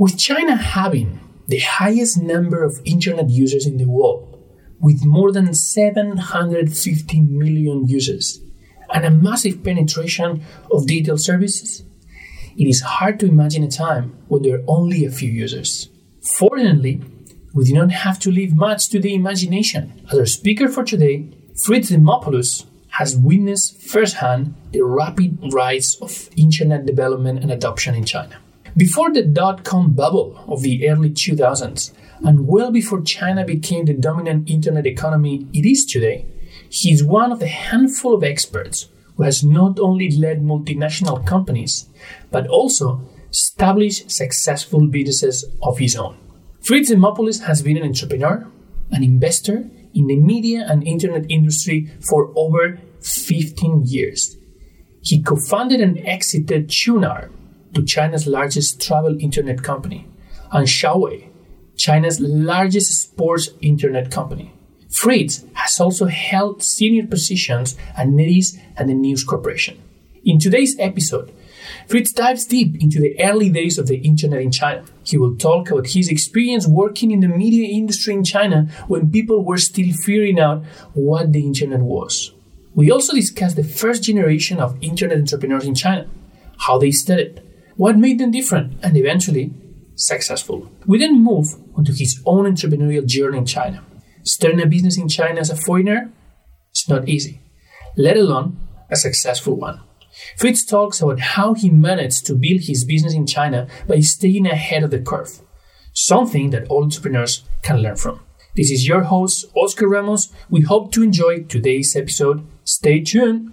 With China having the highest number of internet users in the world, with more than 750 million users, and a massive penetration of digital services, it is hard to imagine a time when there are only a few users. Fortunately, we do not have to leave much to the imagination. As our speaker for today, Fritz Demopoulos has witnessed firsthand the rapid rise of internet development and adoption in China. Before the dot com bubble of the early 2000s, and well before China became the dominant internet economy it is today, he is one of the handful of experts who has not only led multinational companies, but also established successful businesses of his own. Fritz Demopoulos has been an entrepreneur, an investor in the media and internet industry for over 15 years. He co founded and exited Qunar, to China's largest travel internet company, and Shawei, China's largest sports internet company. Fritz has also held senior positions at NetEase and the News Corporation. In today's episode, Fritz dives deep into the early days of the internet in China. He will talk about his experience working in the media industry in China when people were still figuring out what the internet was. We also discuss the first generation of internet entrepreneurs in China, how they started, what made them different, and eventually successful. We then move onto his own entrepreneurial journey in China. Starting a business in China as a foreigner is not easy, let alone a successful one. Fritz talks about how he managed to build his business in China by staying ahead of the curve, something that all entrepreneurs can learn from. This is your host, Oscar Ramos. We hope to enjoy today's episode. Stay tuned.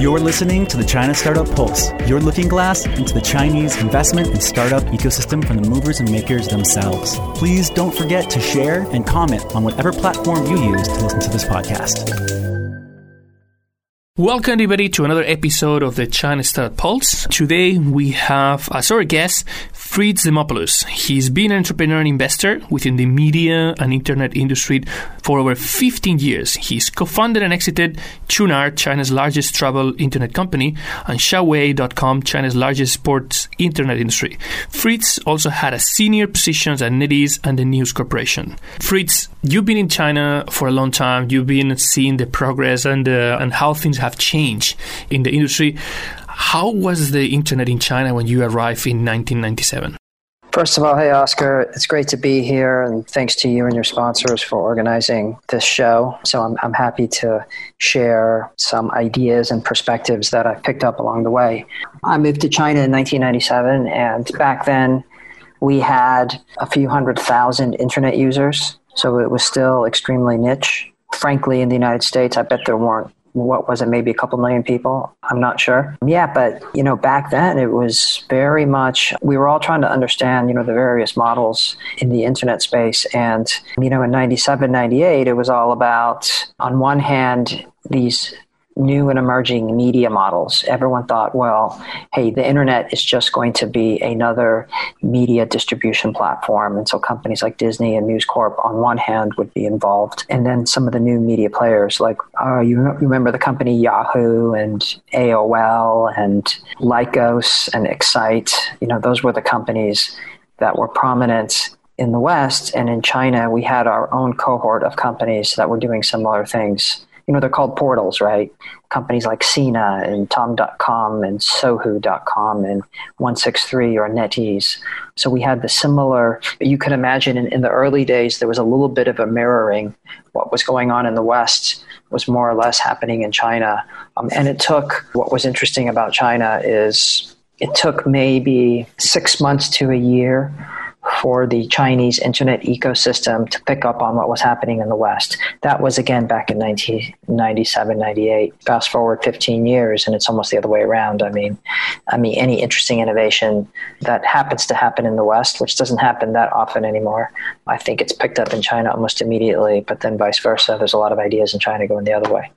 You're listening to the China Startup Pulse, your looking glass into the Chinese investment and startup ecosystem from the movers and makers themselves. Please don't forget to share and comment on whatever platform you use to listen to this podcast. Welcome, everybody, to another episode of the China Startup Pulse. Today, we have as our guest Fritz Demopoulos. He's been an entrepreneur and investor within the media and internet industry for over 15 years. He's co-founded and exited Qunar, China's largest travel internet company, and Shawei.com, China's largest sports internet industry. Fritz also had a senior positions at NetEase and the News Corporation. Fritz, you've been in China for a long time. You've been seeing the progress and uh, and how things have changed in the industry. How was the internet in China when you arrived in 1997? First of all, hey, Oscar, it's great to be here, and thanks to you and your sponsors for organizing this show. So, I'm, I'm happy to share some ideas and perspectives that I've picked up along the way. I moved to China in 1997, and back then we had a few hundred thousand internet users, so it was still extremely niche. Frankly, in the United States, I bet there weren't what was it, maybe a couple million people? I'm not sure. Yeah, but you know, back then it was very much we were all trying to understand, you know, the various models in the internet space. And, you know, in 97, 98, it was all about on one hand, these new and emerging media models. Everyone thought, well, hey, the internet is just going to be another media distribution platform. And so companies like Disney and News Corp, on one hand, would be involved. And then some of the new media players, like uh, you remember the company Yahoo and AOL and Lycos and Excite, you know, those were the companies that were prominent in the West. And in China, we had our own cohort of companies that were doing similar things you know, they're called portals, right? Companies like Sina and Tom.com and Sohu.com and 163 or NetEase. So we had the similar, you can imagine in, in the early days, there was a little bit of a mirroring. What was going on in the West was more or less happening in China. Um, and it took, what was interesting about China is it took maybe six months to a year for the Chinese internet ecosystem to pick up on what was happening in the West. That was again back in 1997, 98. Fast forward 15 years, and it's almost the other way around. I mean, I mean, any interesting innovation that happens to happen in the West, which doesn't happen that often anymore, I think it's picked up in China almost immediately. But then vice versa, there's a lot of ideas in China going the other way.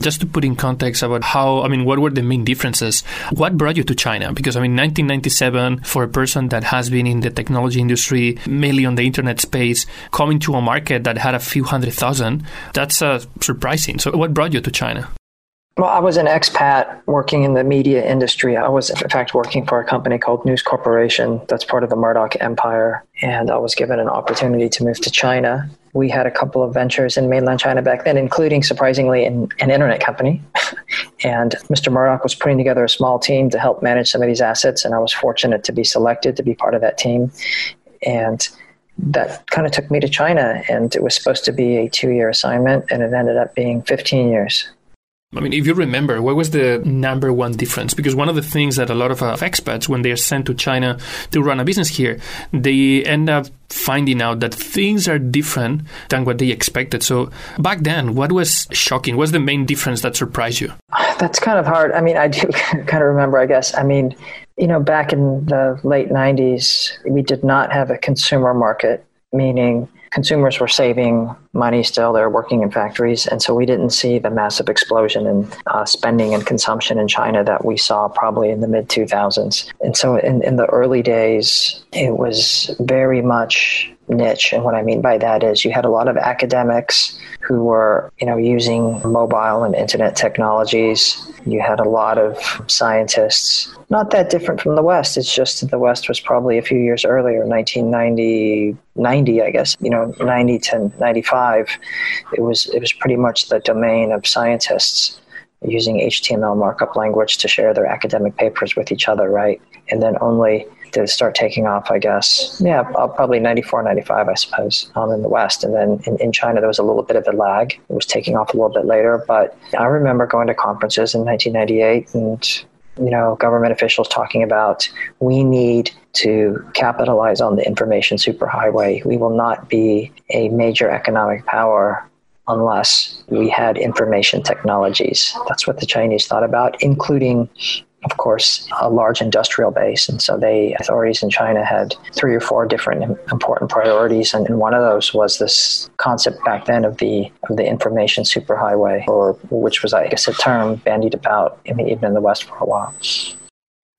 Just to put in context about how, I mean, what were the main differences? What brought you to China? Because, I mean, 1997, for a person that has been in the technology industry, mainly on the internet space, coming to a market that had a few hundred thousand, that's uh, surprising. So, what brought you to China? Well, I was an expat working in the media industry. I was, in fact, working for a company called News Corporation that's part of the Murdoch Empire. And I was given an opportunity to move to China. We had a couple of ventures in mainland China back then, including, surprisingly, an, an internet company. and Mr. Murdoch was putting together a small team to help manage some of these assets. And I was fortunate to be selected to be part of that team. And that kind of took me to China. And it was supposed to be a two year assignment, and it ended up being 15 years. I mean, if you remember, what was the number one difference? Because one of the things that a lot of uh, expats, when they are sent to China to run a business here, they end up finding out that things are different than what they expected. So back then, what was shocking? What's the main difference that surprised you? That's kind of hard. I mean, I do kind of remember, I guess. I mean, you know, back in the late 90s, we did not have a consumer market, meaning consumers were saving money still. They're working in factories. And so we didn't see the massive explosion in uh, spending and consumption in China that we saw probably in the mid 2000s. And so in, in the early days, it was very much niche. And what I mean by that is you had a lot of academics who were, you know, using mobile and internet technologies. You had a lot of scientists, not that different from the West. It's just that the West was probably a few years earlier, 1990, 90, I guess, you know, 90 to 95. It was, it was pretty much the domain of scientists using HTML markup language to share their academic papers with each other, right? And then only to start taking off, I guess. Yeah, probably 94, 95, I suppose, um, in the West. And then in, in China, there was a little bit of a lag. It was taking off a little bit later. But I remember going to conferences in 1998 and you know, government officials talking about we need to capitalize on the information superhighway. We will not be a major economic power unless we had information technologies. That's what the Chinese thought about, including of course, a large industrial base. And so the authorities in China had three or four different important priorities. And, one of those was this concept back then of the, of the information superhighway, or which was, I guess, a term bandied about even in the West for a while.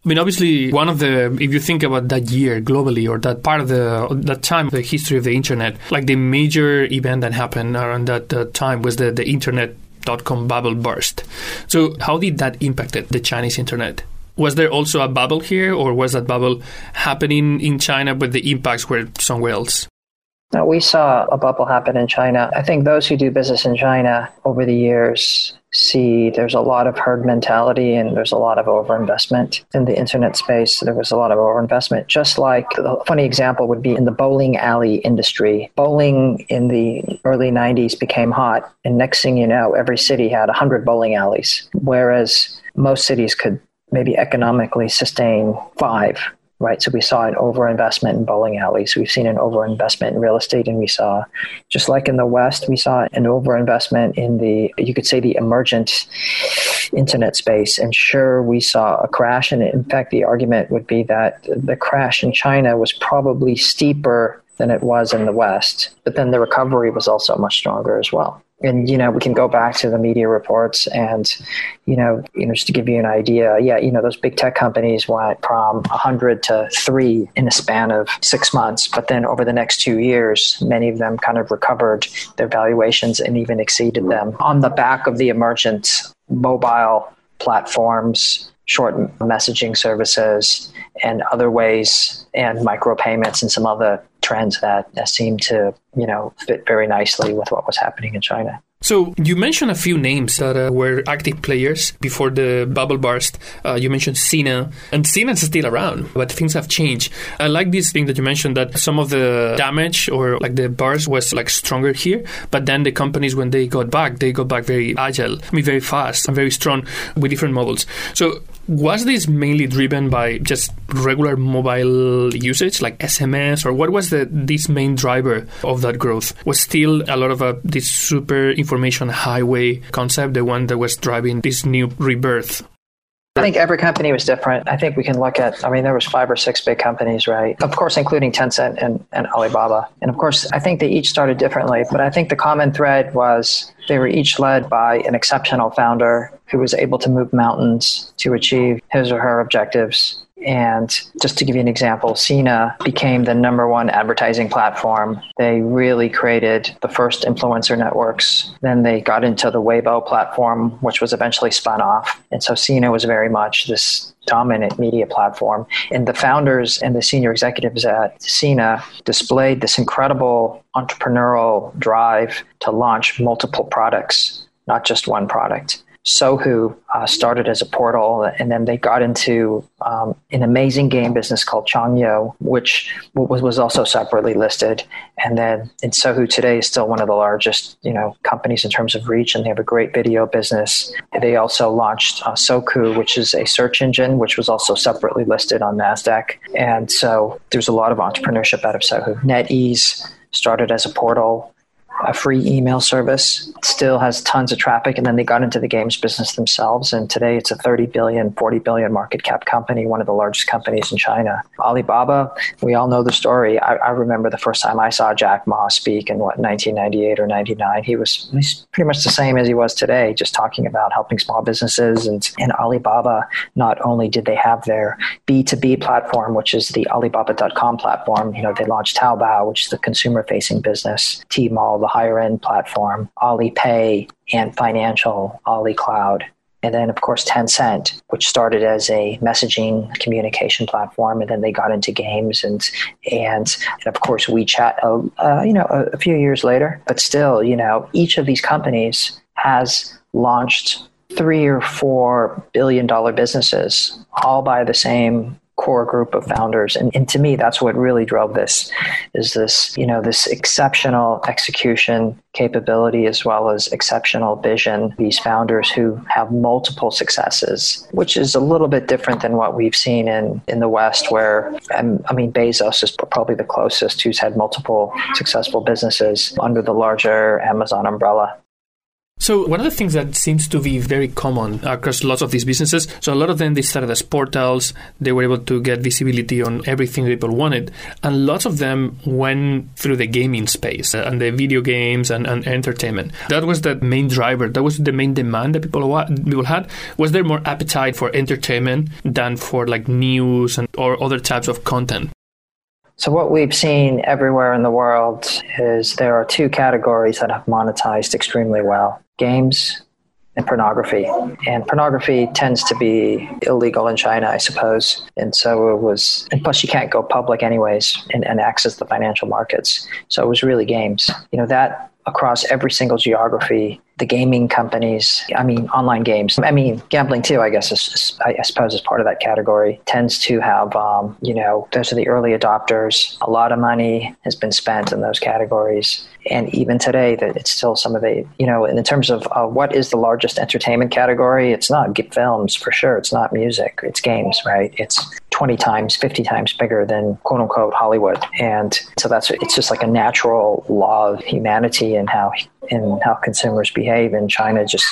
I mean, obviously, one of the, if you think about that year globally or that part of the, that time, the history of the internet, like the major event that happened around that uh, time was the, the internet dot com bubble burst. So, how did that impact the Chinese internet? Was there also a bubble here, or was that bubble happening in China, but the impacts were somewhere else? Now, we saw a bubble happen in China. I think those who do business in China over the years see there's a lot of herd mentality and there's a lot of overinvestment in the internet space. There was a lot of overinvestment. Just like a funny example would be in the bowling alley industry. Bowling in the early 90s became hot, and next thing you know, every city had 100 bowling alleys, whereas most cities could maybe economically sustain five right? So we saw an overinvestment in bowling alleys. We've seen an overinvestment in real estate, and we saw, just like in the West, we saw an overinvestment in the, you could say, the emergent internet space. And sure, we saw a crash. And in fact, the argument would be that the crash in China was probably steeper than it was in the West, but then the recovery was also much stronger as well and you know we can go back to the media reports and you know you know just to give you an idea yeah you know those big tech companies went from 100 to 3 in a span of 6 months. But then over the next 2 years many of them kind of recovered their valuations and even exceeded them. On the back of the emergent mobile platforms short messaging services and other ways and micropayments and some other trends that, that seem to you know fit very nicely with what was happening in China. So you mentioned a few names that uh, were active players before the bubble burst. Uh, you mentioned Sina, and Sina is still around, but things have changed. I like this thing that you mentioned that some of the damage or like the burst was like stronger here, but then the companies when they got back, they got back very agile, I mean very fast and very strong with different models. So was this mainly driven by just regular mobile usage, like SMS, or what was the this main driver of that growth? Was still a lot of a, this super information highway concept, the one that was driving this new rebirth? I think every company was different. I think we can look at, I mean, there was five or six big companies, right? Of course, including Tencent and, and Alibaba. And of course, I think they each started differently, but I think the common thread was they were each led by an exceptional founder who was able to move mountains to achieve his or her objectives and just to give you an example, Sina became the number one advertising platform. They really created the first influencer networks. Then they got into the Weibo platform, which was eventually spun off. And so Sina was very much this dominant media platform. And the founders and the senior executives at Sina displayed this incredible entrepreneurial drive to launch multiple products, not just one product. Sohu uh, started as a portal, and then they got into um, an amazing game business called Changyou, which was, was also separately listed. And then, and Sohu today is still one of the largest, you know, companies in terms of reach, and they have a great video business. They also launched uh, Sogou, which is a search engine, which was also separately listed on Nasdaq. And so there's a lot of entrepreneurship out of Sohu. NetEase started as a portal a free email service. Still has tons of traffic, and then they got into the games business themselves. And today it's a 30 billion, 40 billion market cap company, one of the largest companies in China. Alibaba, we all know the story. I, I remember the first time I saw Jack Ma speak in what 1998 or 99. He was he's pretty much the same as he was today, just talking about helping small businesses. And, and Alibaba, not only did they have their B2B platform, which is the Alibaba.com platform, you know, they launched Taobao, which is the consumer facing business, Tmall, the higher end platform, Alipay and financial, Ali Cloud. And then, of course, Tencent, which started as a messaging communication platform, and then they got into games, and and, and of course WeChat, uh, uh, you know, a, a few years later. But still, you know, each of these companies has launched three or four billion dollar businesses, all by the same core group of founders. And, and to me, that's what really drove this is this, you know, this exceptional execution capability as well as exceptional vision. These founders who have multiple successes, which is a little bit different than what we've seen in, in the West, where um, I mean, Bezos is probably the closest who's had multiple successful businesses under the larger Amazon umbrella. So one of the things that seems to be very common across lots of these businesses, so a lot of them they started as portals, they were able to get visibility on everything people wanted, and lots of them went through the gaming space and the video games and, and entertainment. That was the main driver. That was the main demand that people people had. Was there more appetite for entertainment than for like news and or other types of content? So, what we've seen everywhere in the world is there are two categories that have monetized extremely well games and pornography. And pornography tends to be illegal in China, I suppose. And so it was, and plus you can't go public anyways and, and access the financial markets. So it was really games. You know, that across every single geography the gaming companies, I mean, online games, I mean, gambling too, I guess, is, I suppose is part of that category, tends to have, um, you know, those are the early adopters. A lot of money has been spent in those categories. And even today, that it's still some of the, you know, in terms of uh, what is the largest entertainment category, it's not films for sure. It's not music, it's games, right? It's 20 times, 50 times bigger than quote unquote Hollywood. And so that's, it's just like a natural law of humanity and how, and how consumers behave and China just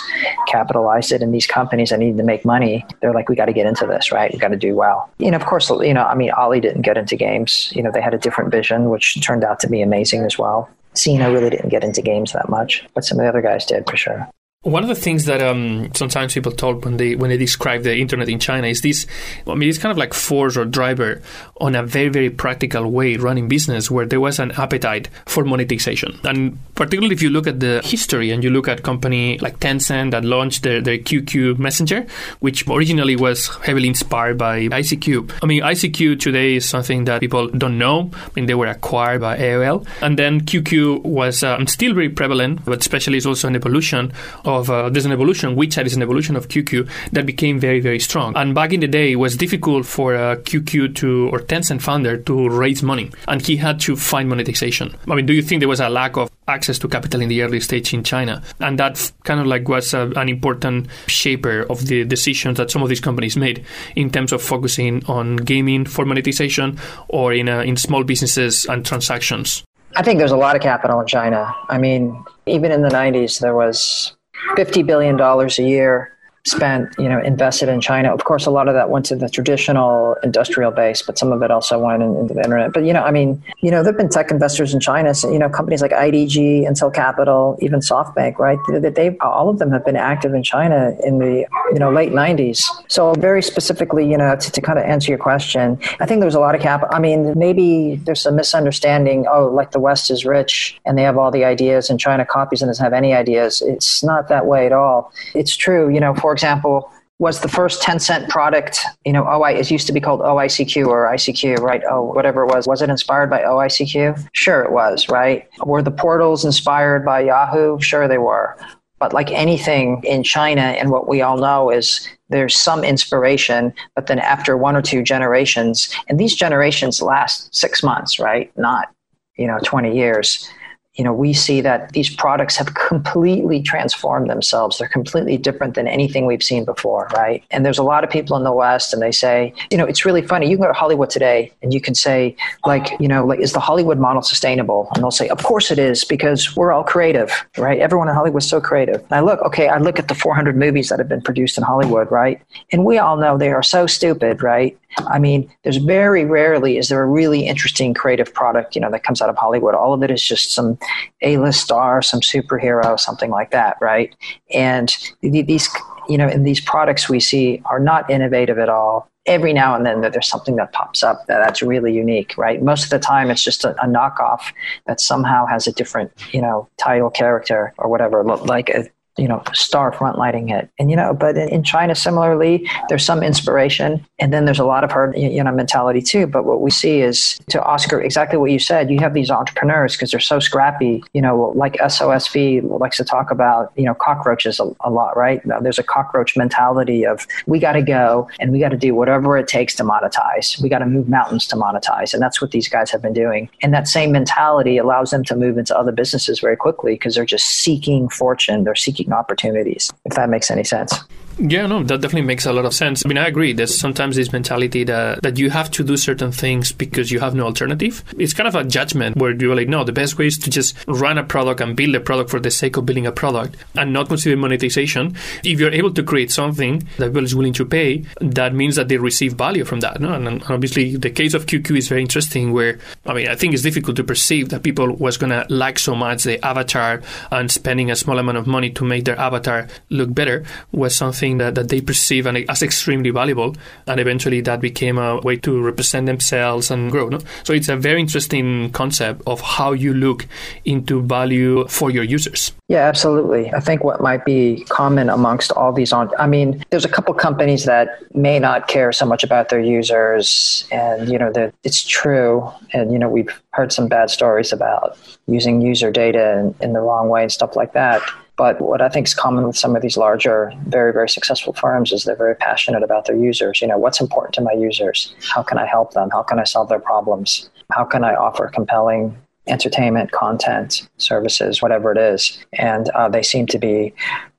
capitalized it. And these companies that needed to make money, they're like, we got to get into this, right? We got to do well. You know, of course, you know, I mean, Ali didn't get into games. You know, they had a different vision, which turned out to be amazing as well. Sina really didn't get into games that much, but some of the other guys did for sure. One of the things that um, sometimes people talk when they when they describe the internet in China is this. I mean, it's kind of like force or driver on a very very practical way running business where there was an appetite for monetization, and particularly if you look at the history and you look at company like Tencent that launched their, their QQ Messenger, which originally was heavily inspired by ICQ. I mean, ICQ today is something that people don't know. I mean, they were acquired by AOL, and then QQ was um, still very prevalent, but especially it's also an evolution. Of of uh, there's an evolution. WeChat is an evolution of QQ that became very very strong. And back in the day, it was difficult for a QQ to or Tencent founder to raise money, and he had to find monetization. I mean, do you think there was a lack of access to capital in the early stage in China, and that kind of like was a, an important shaper of the decisions that some of these companies made in terms of focusing on gaming for monetization or in uh, in small businesses and transactions. I think there's a lot of capital in China. I mean, even in the 90s, there was $50 billion a year spent, you know, invested in China. Of course, a lot of that went to the traditional industrial base, but some of it also went into the internet. But, you know, I mean, you know, there've been tech investors in China, so, you know, companies like IDG, Intel Capital, even SoftBank, right? They, they, all of them have been active in China in the, you know, late 90s. So very specifically, you know, to, to kind of answer your question, I think there's a lot of capital. I mean, maybe there's a misunderstanding. Oh, like the West is rich and they have all the ideas and China copies and doesn't have any ideas. It's not that way at all. It's true. You know, for example, was the first Tencent product, you know, OI, it used to be called OICQ or ICQ, right? Oh, whatever it was. Was it inspired by OICQ? Sure, it was, right? Were the portals inspired by Yahoo? Sure, they were. But like anything in China, and what we all know is there's some inspiration, but then after one or two generations, and these generations last six months, right? Not, you know, 20 years you know, we see that these products have completely transformed themselves. They're completely different than anything we've seen before, right? And there's a lot of people in the West, and they say, you know, it's really funny. You can go to Hollywood today, and you can say, like, you know, like, is the Hollywood model sustainable? And they'll say, of course it is, because we're all creative, right? Everyone in Hollywood is so creative. And I look, okay, I look at the 400 movies that have been produced in Hollywood, right? And we all know they are so stupid, right? I mean, there's very rarely is there a really interesting creative product, you know, that comes out of Hollywood. All of it is just some A-list star, some superhero, something like that, right? And these, you know, and these products we see are not innovative at all. Every now and then there's something that pops up that that's really unique, right? Most of the time it's just a, a knockoff that somehow has a different, you know, title character or whatever, look like a, you know, star front lighting it. And, you know, but in China, similarly, there's some inspiration and then there's a lot of herd, you know, mentality too. But what we see is to Oscar, exactly what you said, you have these entrepreneurs because they're so scrappy, you know, like SOSV likes to talk about, you know, cockroaches a, a lot, right? Now, there's a cockroach mentality of we got to go and we got to do whatever it takes to monetize. We got to move mountains to monetize. And that's what these guys have been doing. And that same mentality allows them to move into other businesses very quickly because they're just seeking fortune. They're seeking opportunities, if that makes any sense. Yeah, no, that definitely makes a lot of sense. I mean, I agree. There's sometimes this mentality that, that you have to do certain things because you have no alternative. It's kind of a judgment where you're like, no, the best way is to just run a product and build a product for the sake of building a product and not consider monetization. If you're able to create something that people is willing to pay, that means that they receive value from that. No? And obviously, the case of QQ is very interesting where, I mean, I think it's difficult to perceive that people was going to like so much the avatar and spending a small amount of money to make their avatar look better was something something that, that they perceive and as extremely valuable. And eventually that became a way to represent themselves and grow. No? So it's a very interesting concept of how you look into value for your users. Yeah, absolutely. I think what might be common amongst all these on, I mean, there's a couple companies that may not care so much about their users, and you know that it's true. And you know we've heard some bad stories about using user data in, in the wrong way and stuff like that. But what I think is common with some of these larger, very, very successful firms is they're very passionate about their users. You know, what's important to my users? How can I help them? How can I solve their problems? How can I offer compelling entertainment, content, services, whatever it is? And uh, they seem to be,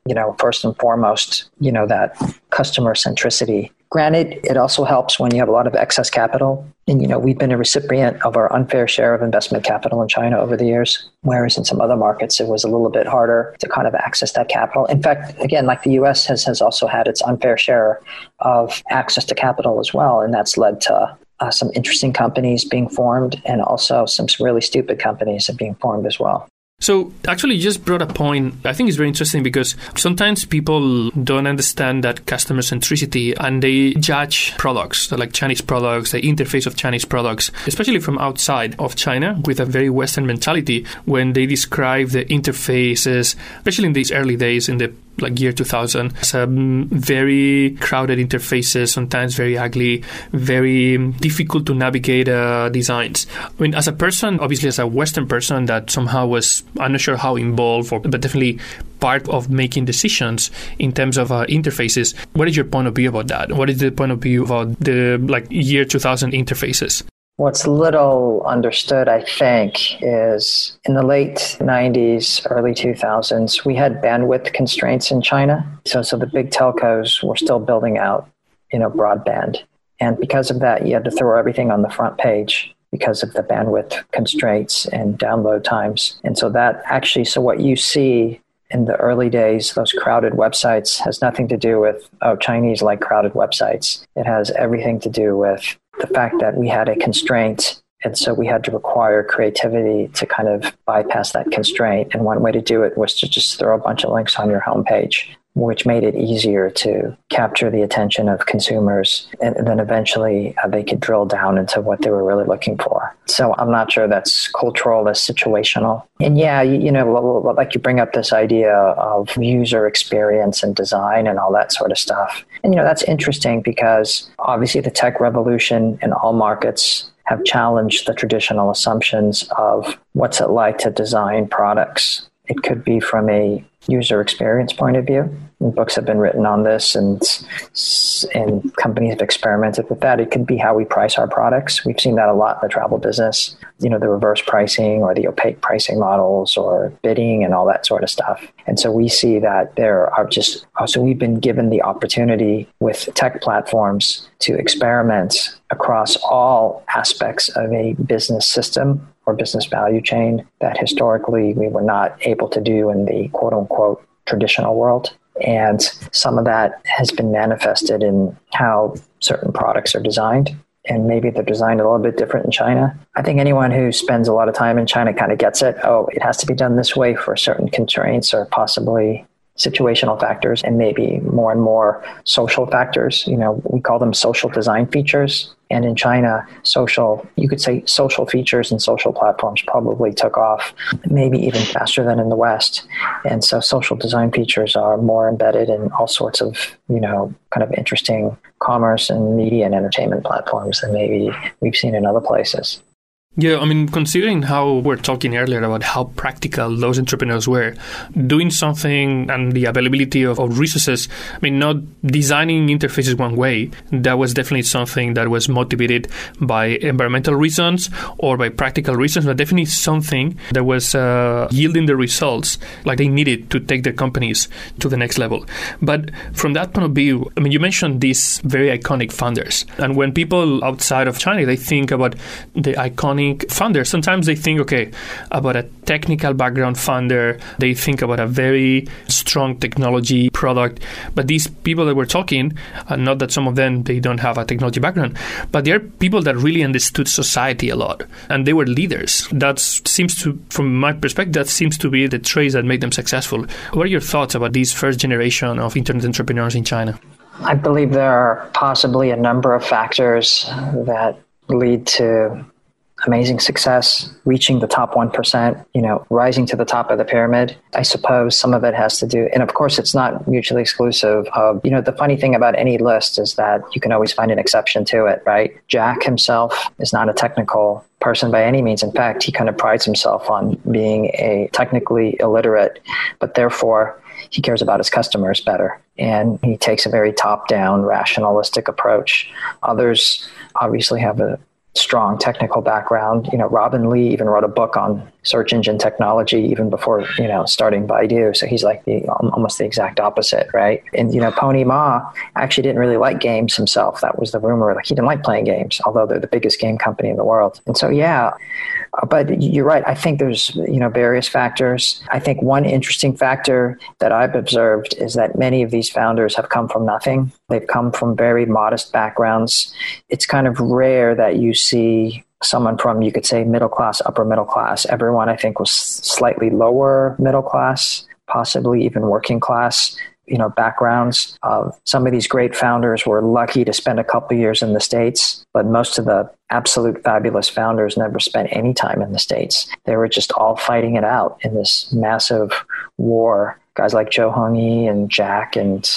you know, first and foremost, you know, that customer centricity Granted, it also helps when you have a lot of excess capital. And, you know, we've been a recipient of our unfair share of investment capital in China over the years, whereas in some other markets, it was a little bit harder to kind of access that capital. In fact, again, like the US has, has also had its unfair share of access to capital as well. And that's led to uh, some interesting companies being formed and also some really stupid companies being formed as well. So, actually, you just brought a point I think is very interesting because sometimes people don't understand that customer centricity and they judge products, like Chinese products, the interface of Chinese products, especially from outside of China, with a very Western mentality when they describe the interfaces, especially in these early days in the like year 2000 some very crowded interfaces sometimes very ugly very difficult to navigate uh, designs. I mean as a person obviously as a western person that somehow was i'm not sure how involved or, but definitely part of making decisions in terms of uh, interfaces. What is your point of view about that? What is the point of view about the like year 2000 interfaces What's little understood, I think, is in the late 90s, early 2000s, we had bandwidth constraints in China. So, so the big telcos were still building out, you know, broadband. And because of that, you had to throw everything on the front page because of the bandwidth constraints and download times. And so that actually, so what you see in the early days, those crowded websites has nothing to do with, oh, Chinese like crowded websites. It has everything to do with the fact that we had a constraint. And so we had to require creativity to kind of bypass that constraint. And one way to do it was to just throw a bunch of links on your homepage which made it easier to capture the attention of consumers. And then eventually uh, they could drill down into what they were really looking for. So I'm not sure that's cultural, that's situational. And yeah, you, you know, like you bring up this idea of user experience and design and all that sort of stuff. And, you know, that's interesting because obviously the tech revolution in all markets have challenged the traditional assumptions of what's it like to design products. It could be from a user experience point of view. Books have been written on this, and and companies have experimented with that. It could be how we price our products. We've seen that a lot in the travel business. You know, the reverse pricing or the opaque pricing models or bidding and all that sort of stuff. And so we see that there are just so we've been given the opportunity with tech platforms to experiment across all aspects of a business system or business value chain that historically we were not able to do in the quote unquote traditional world. And some of that has been manifested in how certain products are designed. And maybe they're designed a little bit different in China. I think anyone who spends a lot of time in China kind of gets it. Oh, it has to be done this way for certain constraints or possibly situational factors and maybe more and more social factors. You know, we call them social design features. And in China, social, you could say social features and social platforms probably took off maybe even faster than in the West. And so social design features are more embedded in all sorts of, you know, kind of interesting commerce and media and entertainment platforms than maybe we've seen in other places. Yeah, I mean, considering how we're talking earlier about how practical those entrepreneurs were, doing something and the availability of, of resources, I mean, not designing interfaces one way, that was definitely something that was motivated by environmental reasons or by practical reasons, but definitely something that was uh, yielding the results like they needed to take their companies to the next level. But from that point of view, I mean, you mentioned these very iconic founders. And when people outside of China, they think about the iconic think founders, sometimes they think, okay, about a technical background founder, they think about a very strong technology product. But these people that we're talking, uh, not that some of them they don't have a technology background, but they're people that really understood society a lot, and they were leaders. That seems to, from my perspective, that seems to be the traits that make them successful. What are your thoughts about these first generation of internet entrepreneurs in China? I believe there are possibly a number of factors that lead to amazing success, reaching the top 1%, you know, rising to the top of the pyramid. I suppose some of it has to do, and of course, it's not mutually exclusive of, you know, the funny thing about any list is that you can always find an exception to it, right? Jack himself is not a technical person by any means. In fact, he kind of prides himself on being a technically illiterate, but therefore, he cares about his customers better and he takes a very top down rationalistic approach others obviously have a strong technical background. You know, Robin Li even wrote a book on search engine technology even before you know starting Baidu. So he's like the almost the exact opposite, right? And you know, Pony Ma actually didn't really like games himself. That was the rumor. Like he didn't like playing games, although they're the biggest game company in the world. And so yeah, uh, but you're right. I think there's you know various factors. I think one interesting factor that I've observed is that many of these founders have come from nothing. They've come from very modest backgrounds. It's kind of rare that you see someone from you could say middle class, upper middle class. Everyone I think was slightly lower middle class, possibly even working class you know backgrounds. Of some of these great founders were lucky to spend a couple years in the states but most of the absolute fabulous founders never spent any time in the states. They were just all fighting it out in this massive war. Guys like Zhou Hongyi and Jack and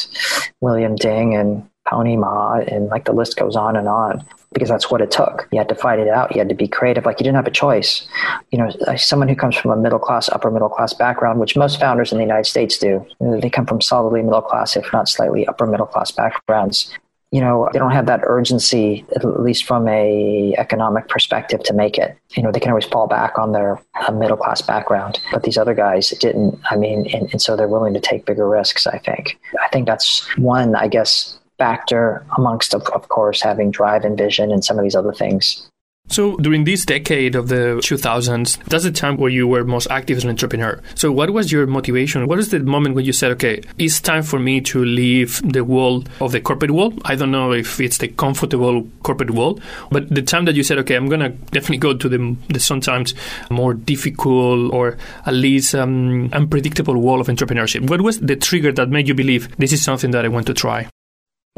William Ding and Pony Ma and like the list goes on and on because that's what it took. You had to fight it out. You had to be creative. Like you didn't have a choice. You know, someone who comes from a middle class, upper middle class background, which most founders in the United States do, they come from solidly middle class, if not slightly upper middle class backgrounds. You know, they don't have that urgency, at least from a economic perspective, to make it. You know, they can always fall back on their uh, middle class background, but these other guys didn't. I mean, and, and so they're willing to take bigger risks. I think. I think that's one. I guess factor amongst, of, of course, having drive and vision and some of these other things. So during this decade of the 2000s, that's the time where you were most active as an entrepreneur. So what was your motivation? What is the moment when you said, okay, it's time for me to leave the world of the corporate world? I don't know if it's the comfortable corporate world, but the time that you said, okay, I'm going to definitely go to the, the sometimes more difficult or at least um, unpredictable world of entrepreneurship. What was the trigger that made you believe this is something that I want to try?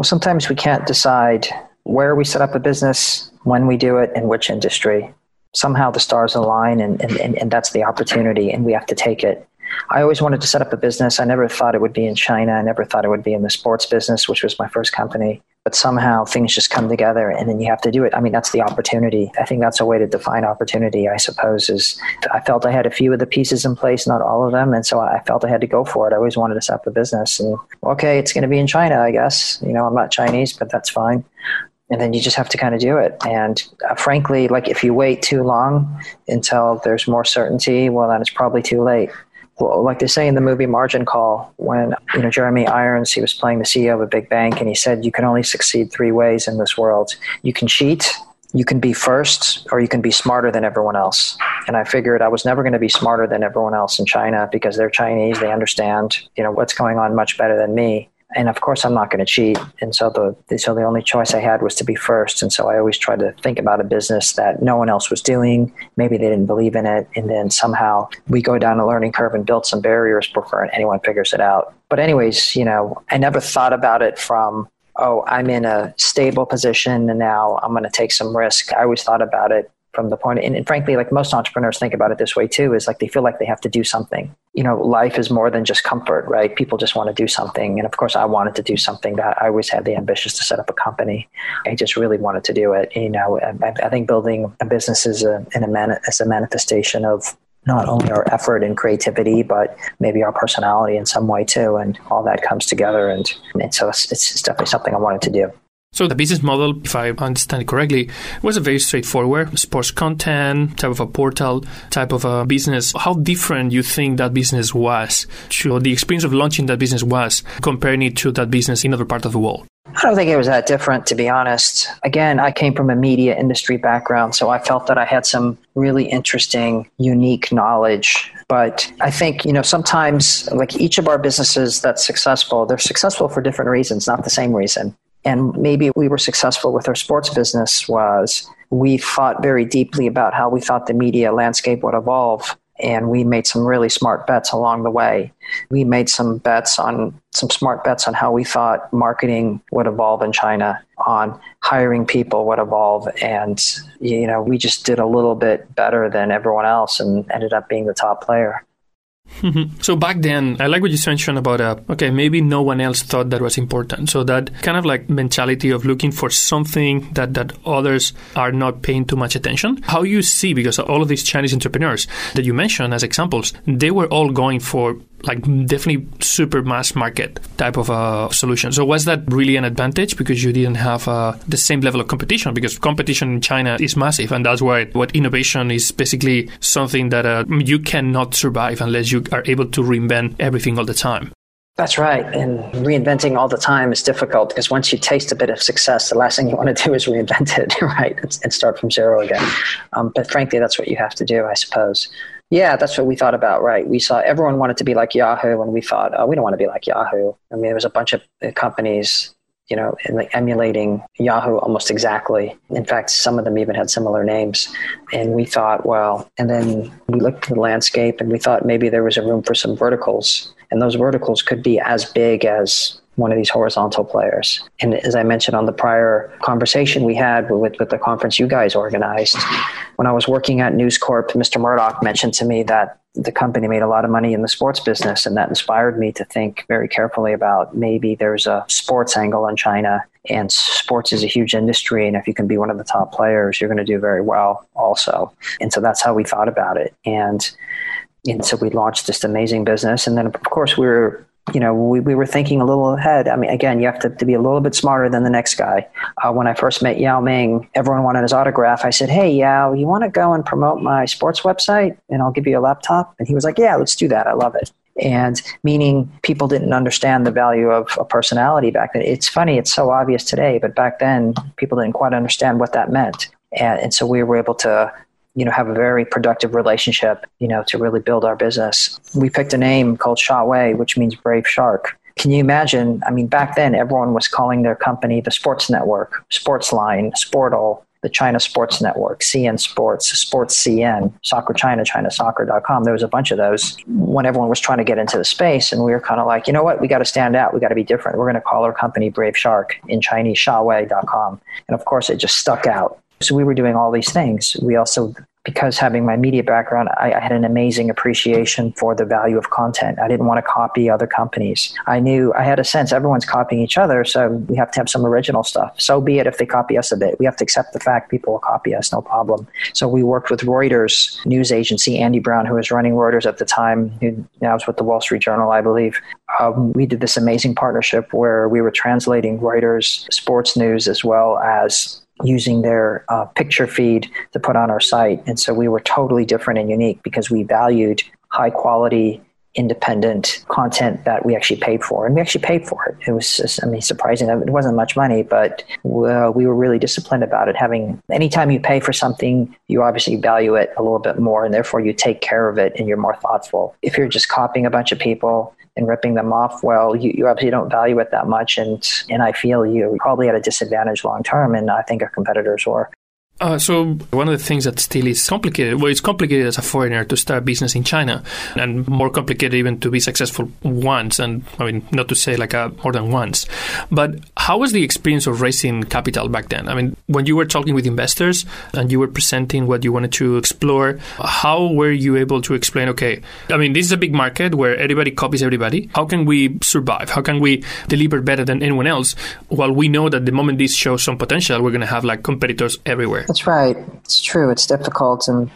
Well, sometimes we can't decide where we set up a business, when we do it, in which industry. Somehow the stars align, and, and, and that's the opportunity, and we have to take it. I always wanted to set up a business. I never thought it would be in China. I never thought it would be in the sports business, which was my first company. But somehow things just come together and then you have to do it. I mean, that's the opportunity. I think that's a way to define opportunity, I suppose, is I felt I had a few of the pieces in place, not all of them. And so I felt I had to go for it. I always wanted to set up a business and okay, it's going to be in China, I guess. You know, I'm not Chinese, but that's fine and then you just have to kind of do it. And uh, frankly, like if you wait too long until there's more certainty, well, then it's probably too late. Well, like they say in the movie Margin Call, when you know Jeremy Irons, he was playing the CEO of a big bank, and he said, "You can only succeed three ways in this world: you can cheat." You can be first, or you can be smarter than everyone else. And I figured I was never going to be smarter than everyone else in China because they're Chinese. They understand, you know, what's going on much better than me and of course I'm not going to cheat. And so the so the only choice I had was to be first. And so I always tried to think about a business that no one else was doing. Maybe they didn't believe in it, and then somehow we go down a learning curve and build some barriers before anyone figures it out. But anyways, you know, I never thought about it from oh I'm in a stable position and now I'm going to take some risk. I always thought about it from the point and, and, frankly like most entrepreneurs think about it this way too is like they feel like they have to do something you know life is more than just comfort right people just want to do something and of course i wanted to do something that i always had the ambitions to set up a company i just really wanted to do it you know i, I think building a business is a, in a man, as a manifestation of not only our effort and creativity, but maybe our personality in some way too. And all that comes together. And, and so it's, it's definitely something I wanted to do. So the business model, if I understand it correctly, was a very straightforward sports content type of a portal type of a business. How different you think that business was to the experience of launching that business was comparing it to that business in other part of the world? I don't think it was that different, to be honest. Again, I came from a media industry background, so I felt that I had some really interesting, unique knowledge. But I think, you know, sometimes, like each of our businesses that's successful, they're successful for different reasons, not the same reason and maybe we were successful with our sports business was we thought very deeply about how we thought the media landscape would evolve. And we made some really smart bets along the way. We made some bets on some smart bets on how we thought marketing would evolve in china on hiring people would evolve. And you know we just did a little bit better than everyone else and ended up being the top player so back then, I like what you mentioned about uh, okay, maybe no one else thought that was important. So that kind of like mentality of looking for something that that others are not paying too much attention. How you see because all of these Chinese entrepreneurs that you mentioned as examples, they were all going for like definitely super mass market type of a solution. So was that really an advantage because you didn't have uh, the same level of competition? Because competition in China is massive, and that's why what innovation is basically something that uh, you cannot survive unless you are able to reinvent everything all the time. That's right. And reinventing all the time is difficult because once you taste a bit of success, the last thing you want to do is reinvent it, right? And start from zero again. Um, but frankly, that's what you have to do, I suppose. Yeah, that's what we thought about, right? We saw everyone wanted to be like Yahoo, and we thought, oh, we don't want to be like Yahoo. I mean, there was a bunch of uh, companies, you know, emulating Yahoo almost exactly. In fact, some of them even had similar names. And we thought, well, and then we looked at the landscape and we thought maybe there was a room for some verticals. And those verticals could be as big as one of these horizontal players. And as I mentioned on the prior conversation we had with, with the conference you guys organized, when I was working at News Corp, Mr. Murdoch mentioned to me that the company made a lot of money in the sports business, and that inspired me to think very carefully about maybe there's a sports angle in China, and sports is a huge industry, and if you can be one of the top players, you're going to do very well also. And so that's how we thought about it, and and so we launched this amazing business, and then of course we were you know, we, we were thinking a little ahead. I mean, again, you have to, to be a little bit smarter than the next guy. Uh, when I first met Yao Ming, everyone wanted his autograph. I said, Hey, Yao, you want to go and promote my sports website and I'll give you a laptop? And he was like, Yeah, let's do that. I love it. And meaning people didn't understand the value of a personality back then. It's funny, it's so obvious today, but back then people didn't quite understand what that meant. And, and so we were able to you know have a very productive relationship you know to really build our business we picked a name called Shawei which means brave shark can you imagine i mean back then everyone was calling their company the sports network sportsline sportal the China Sports Network, CN Sports, Sports CN, Soccer China, ChinaSoccer.com. There was a bunch of those when everyone was trying to get into the space. And we were kind of like, you know what? We got to stand out. We got to be different. We're going to call our company Brave Shark in Chinese, Shawei.com. And of course, it just stuck out. So we were doing all these things. We also because having my media background, I, I, had an amazing appreciation for the value of content. I didn't want to copy other companies. I knew I had a sense everyone's copying each other, so we have to have some original stuff. So be it if they copy us a bit. We have to accept the fact people will copy us, no problem. So we worked with Reuters news agency, Andy Brown, who was running Reuters at the time, who now is with the Wall Street Journal, I believe. Um, we did this amazing partnership where we were translating Reuters sports news as well as using their uh, picture feed to put on our site. And so we were totally different and unique because we valued high quality, independent content that we actually paid for. And we actually paid for it. It was, just, I mean, surprising. It wasn't much money, but uh, we were really disciplined about it. Having anytime you pay for something, you obviously value it a little bit more, and therefore you take care of it and you're more thoughtful. If you're just copying a bunch of people, and ripping them off, well, you, you obviously don't value it that much. And, and I feel you're probably at a disadvantage long term. And I think our competitors were. Uh, so one of the things that still is complicated, well, it's complicated as a foreigner to start business in China, and more complicated even to be successful once, and I mean not to say like a, more than once. But how was the experience of raising capital back then? I mean, when you were talking with investors and you were presenting what you wanted to explore, how were you able to explain? Okay, I mean this is a big market where everybody copies everybody. How can we survive? How can we deliver better than anyone else? While we know that the moment this shows some potential, we're going to have like competitors everywhere. That's right. It's true. It's difficult. And,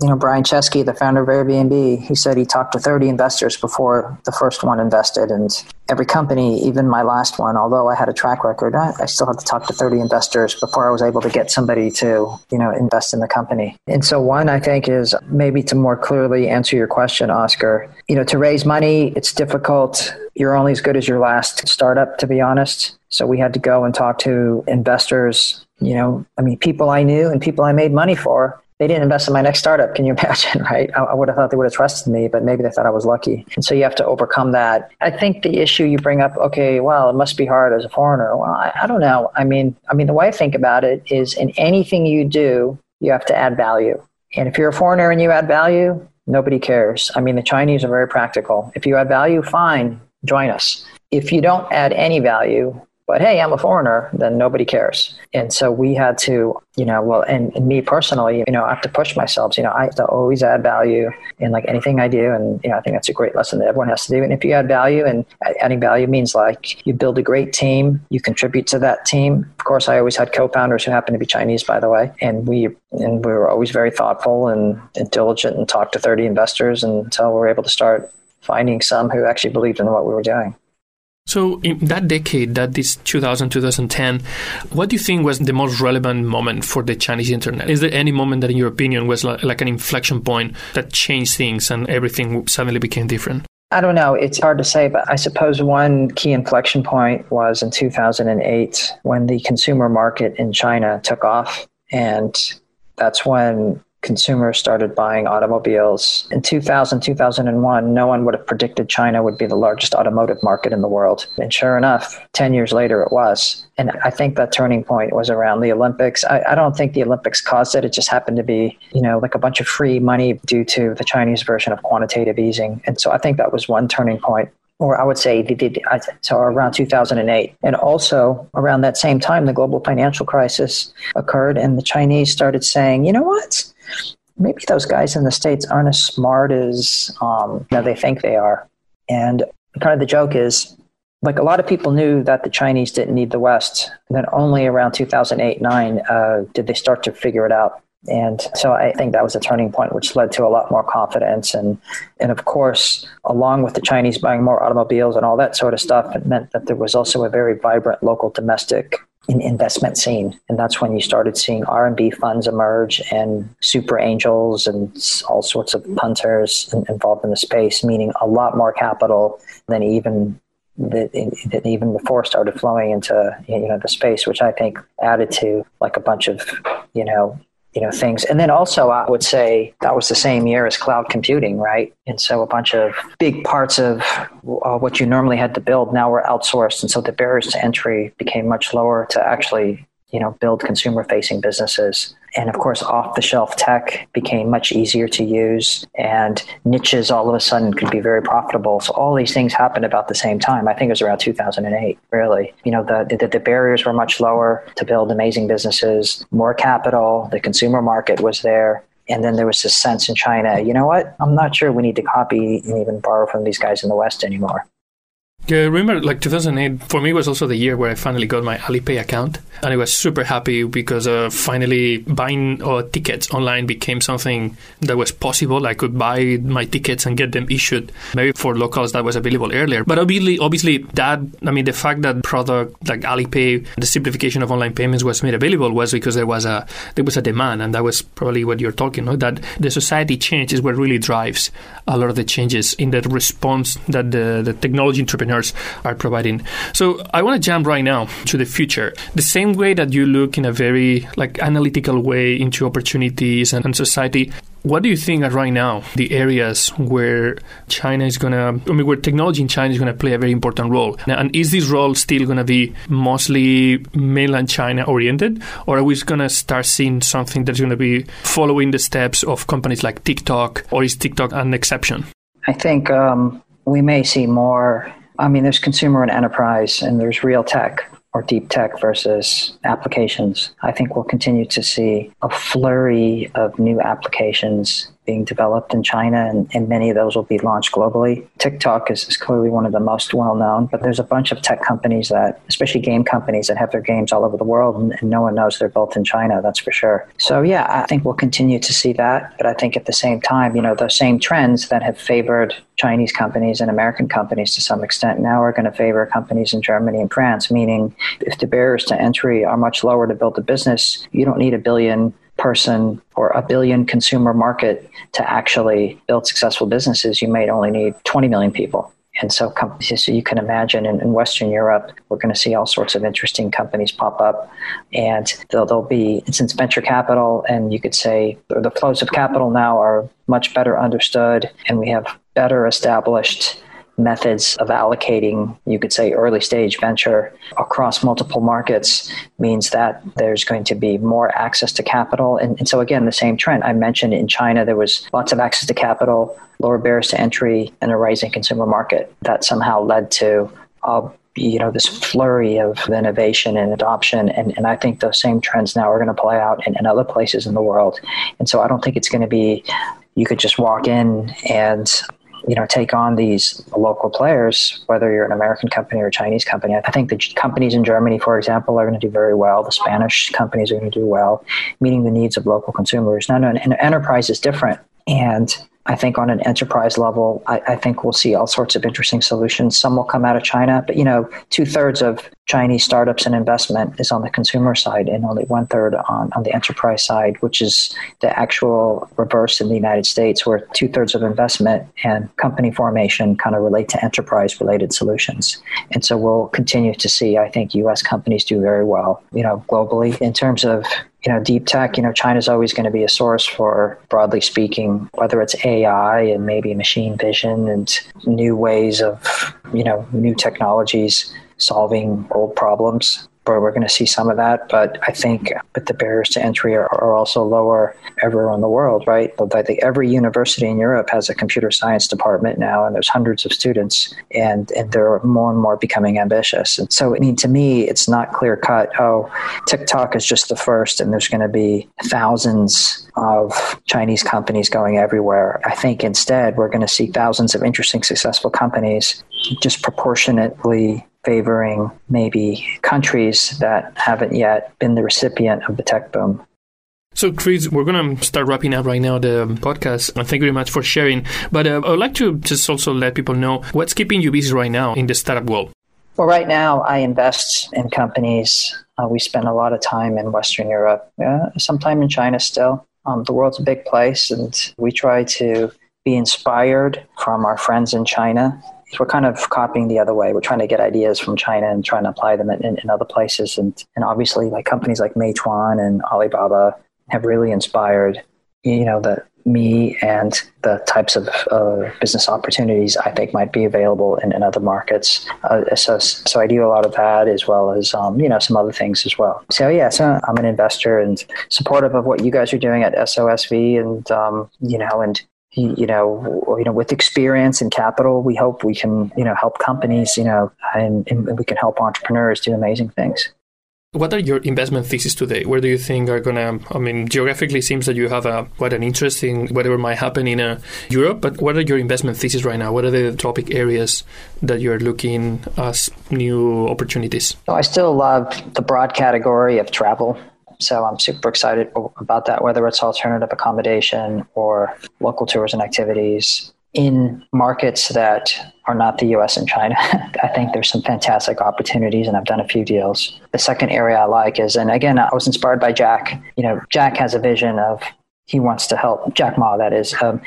you know, Brian Chesky, the founder of Airbnb, he said he talked to 30 investors before the first one invested. And every company, even my last one, although I had a track record, I, I still had to talk to 30 investors before I was able to get somebody to, you know, invest in the company. And so, one, I think, is maybe to more clearly answer your question, Oscar, you know, to raise money, it's difficult. You're only as good as your last startup, to be honest. So we had to go and talk to investors you know, I mean, people I knew and people I made money for, they didn't invest in my next startup. Can you imagine, right? I, I would have thought they would have trusted me, but maybe they thought I was lucky. And so you have to overcome that. I think the issue you bring up, okay, well, it must be hard as a foreigner. Well, I, I don't know. I mean, I mean, the way I think about it is in anything you do, you have to add value. And if you're a foreigner and you add value, nobody cares. I mean, the Chinese are very practical. If you add value, fine, join us. If you don't add any value, but hey, I'm a foreigner, then nobody cares. And so we had to, you know, well, and, and, me personally, you know, I have to push myself. You know, I have to always add value in like anything I do. And, you know, I think that's a great lesson that everyone has to do. And if you add value, and adding value means like you build a great team, you contribute to that team. Of course, I always had co founders who happen to be Chinese, by the way. And we, and we were always very thoughtful and, and diligent and talked to 30 investors until we were able to start finding some who actually believed in what we were doing. So, in that decade, that is 2000, 2010, what do you think was the most relevant moment for the Chinese internet? Is there any moment that, in your opinion, was like, like an inflection point that changed things and everything suddenly became different? I don't know. It's hard to say, but I suppose one key inflection point was in 2008 when the consumer market in China took off. And that's when consumers started buying automobiles. In 2000, 2001, no one would have predicted China would be the largest automotive market in the world. And sure enough, 10 years later, it was. And I think that turning point was around the Olympics. I, I don't think the Olympics caused it. It just happened to be, you know, like a bunch of free money due to the Chinese version of quantitative easing. And so I think that was one turning point or I would say so around 2008. And also around that same time, the global financial crisis occurred, and the Chinese started saying, you know what? Maybe those guys in the states aren't as smart as um, you know, they think they are. And kind of the joke is, like a lot of people knew that the Chinese didn't need the West. And then only around 2008 9 uh, did they start to figure it out. And so I think that was a turning point, which led to a lot more confidence. And, and of course, along with the Chinese buying more automobiles and all that sort of stuff, it meant that there was also a very vibrant local domestic investment scene. And that's when you started seeing RMB funds emerge and super angels and all sorts of punters involved in the space, meaning a lot more capital than even that, even before started flowing into you know the space, which I think added to like a bunch of you know you know things. And then also i would say that was the same year as cloud computing right? And so a bunch of big parts of uh, what you normally had to build now were outsourced. And so the barriers to entry became much lower to actually you know build consumer facing businesses and of course off the shelf tech became much easier to use and niches all of a sudden could be very profitable. So all these things happened about the same time. I think it was around 2008 really. You know the, the, the barriers were much lower to build amazing businesses more capital the consumer market was there and then there was this sense in china you know what? I'm not sure we need to copy and even borrow from these guys in the west anymore yeah, I remember like 2008 for me was also the year where I finally got my Alipay account and I was super happy because uh, finally buying uh, tickets online became something that was possible. I could buy my tickets and get them issued. Maybe for locals that was available earlier. But obviously, obviously that, I mean, the fact that product like Alipay, the simplification of online payments was made available was because there was a, there was a demand and that was probably what you're talking, no? that the society change is what really drives a lot of the changes in the response that the, the technology are providing. So I want to jump right now to the future. The same way that you look in a very like analytical way into opportunities and, and society, what do you think are right now the areas where China is going to, I mean, where technology in China is going to play a very important role? And is this role still going to be mostly mainland China oriented, or are we going to start seeing something that's going to be following the steps of companies like TikTok, or is TikTok an exception? I think um, we may see more I mean, there's consumer and enterprise, and there's real tech or deep tech versus applications. I think we'll continue to see a flurry of new applications being developed in China, and, and many of those will be launched globally. TikTok is, is clearly one of the most well known, but there's a bunch of tech companies that, especially game companies, that have their games all over the world, and, and no one knows they're built in China, that's for sure. So, yeah, I think we'll continue to see that, but I think at the same time, you know, the same trends that have favored Chinese companies and American companies to some extent now are going to favor companies in Germany and France, meaning if the barriers to entry are much lower to build a business, you don't need a billion person or a billion consumer market to actually build successful businesses, you may only need 20 million people. And so, companies, so you can imagine in, in, Western Europe, we're going to see all sorts of interesting companies pop up. And there'll, there'll be, since venture capital and you could say the flows of capital now are much better understood, and we have better established methods of allocating, you could say, early stage venture across multiple markets means that there's going to be more access to capital. And, and, so, again, the same trend. I mentioned in China, there was lots of access to capital, lower barriers to entry, and a rising consumer market. That somehow led to a you know this flurry of innovation and adoption. And, and i think those same trends now are going to play out in, in other places in the world. And so i don't think it's going to be you could just walk in and you know take on these local players, whether you're an American company or a Chinese company. I think the companies in Germany, for example, are going to do very well. The Spanish companies are going to do well, meeting the needs of local consumers. Now, an enterprise is different, and I think on an enterprise level, I, I, think we'll see all sorts of interesting solutions. Some will come out of China, but you know, two thirds of Chinese startups and investment is on the consumer side, and only one third on, on the enterprise side, which is the actual reverse in the United States, where two thirds of investment and company formation kind of relate to enterprise related solutions. And so we'll continue to see, I think, U.S. companies do very well, you know, globally in terms of you know, deep tech, you know, China's always going to be a source for, broadly speaking, whether it's AI and maybe machine vision and new ways of, you know, new technologies solving old problems where we're going to see some of that. But I think but the barriers to entry are, are also lower everywhere in the world, right? I think every university in Europe has a computer science department now, and there's hundreds of students, and, and they're more and more becoming ambitious. And so, I mean, to me, it's not clear cut, oh, TikTok is just the first, and there's going to be thousands of Chinese companies going everywhere. I think instead, we're going to see thousands of interesting, successful companies disproportionately favoring maybe countries that haven't yet been the recipient of the tech boom. So, Chris, we're going to start wrapping up right now the podcast. Thank you very much for sharing. But uh, I would like to just also let people know what's keeping you busy right now in the startup world. Well, right now, I invest in companies. Uh, we spend a lot of time in Western Europe, uh, sometime in China still. Um, the world's a big place, and we try to be inspired from our friends in China So we're kind of copying the other way. We're trying to get ideas from China and trying to apply them in, in, in other places. And, and obviously, like companies like Meituan and Alibaba have really inspired, you know, the me and the types of uh, business opportunities I think might be available in, in other markets. Uh, so, so I do a lot of that as well as um, you know some other things as well. So yeah, so I'm an investor and supportive of what you guys are doing at SOSV, and um, you know, and you know, you know, with experience and capital, we hope we can, you know, help companies, you know, and, and we can help entrepreneurs do amazing things. What are your investment theses today? Where do you think are gonna? I mean, geographically, seems that you have a quite an interest in whatever might happen in uh, Europe. But what are your investment theses right now? What are the topic areas that you're looking as new opportunities? I still love the broad category of travel. So I'm super excited about that, whether it's alternative accommodation or local tours and activities in markets that are not the US and China. I think there's some fantastic opportunities, and I've done a few deals. The second area I like is, and again, I was inspired by Jack. You know, Jack has a vision of he wants to help, Jack Ma, that is, um,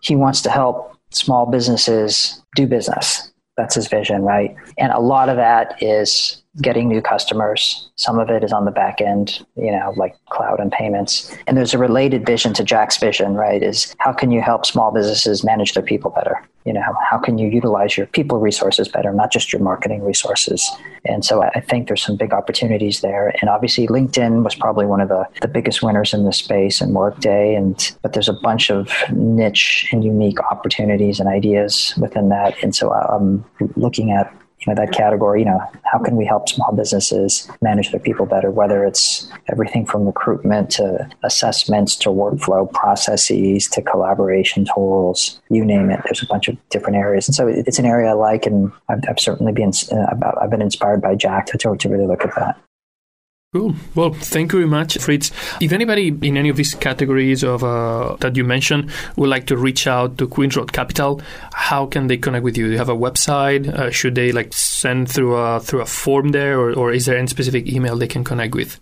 he wants to help small businesses do business. That's his vision, right? And a lot of that is getting new customers. Some of it is on the back end, you know, like cloud and payments. And there's a related vision to Jack's vision, right? Is how can you help small businesses manage their people better? You know, how can you utilize your people resources better, not just your marketing resources? And so I think there's some big opportunities there. And obviously LinkedIn was probably one of the, the biggest winners in this space and Workday. And but there's a bunch of niche and unique opportunities and ideas within that. And so uh, I'm looking at you know that category you know how can we help small businesses manage their people better whether it's everything from recruitment to assessments to workflow processes to collaboration tools you name it. There's a bunch of different areas. And so it's an area i like and i've, I've certainly been uh, i've been inspired by jack to, to really look at that Cool. Well, thank you very much, Fritz. If anybody in any of these categories of uh, that you mentioned would like to reach out to Queen's Road Capital, how can they connect with you? Do you have a website? Uh, should they like send through a through a form there, or, or is there any specific email they can connect with?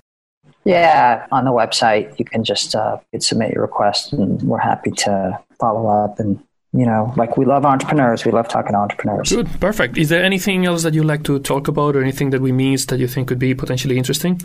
Yeah, on the website you can just uh, submit your request, and we're happy to follow up and you know, like we love entrepreneurs. We love talking to entrepreneurs. Good, perfect. Is there anything else that you'd like to talk about or anything that we missed that you think could be potentially interesting?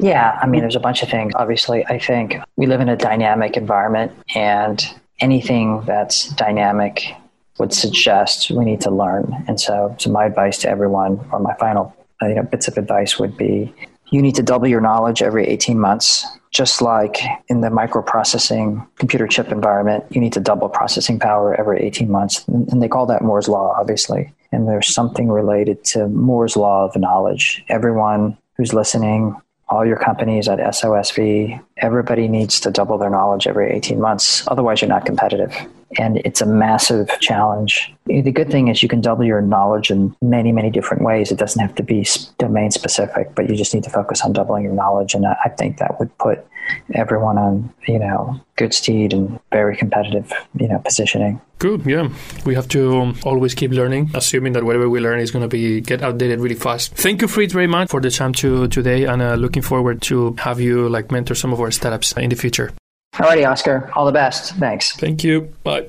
Yeah, I mean, there's a bunch of things. Obviously, I think we live in a dynamic environment, and anything that's dynamic would suggest we need to learn. And so, so my advice to everyone, or my final you know, bits of advice would be you need to double your knowledge every 18 months. Just like in the microprocessing computer chip environment, you need to double processing power every 18 months. And they call that Moore's Law, obviously. And there's something related to Moore's Law of knowledge. Everyone who's listening all your companies at SOSV, everybody needs to double their knowledge every 18 months. Otherwise, you're not competitive. And it's a massive challenge. The good thing is you can double your knowledge in many, many different ways. It doesn't have to be domain specific, but you just need to focus on doubling your knowledge. And I think that would put everyone on, you know, good steed and very competitive, you know, positioning. Good, yeah. We have to always keep learning, assuming that whatever we learn is going to be get outdated really fast. Thank you, Fritz, very much for the time to today, and uh, looking forward to have you like mentor some of our startups in the future. Alrighty, Oscar. All the best. Thanks. Thank you. Bye.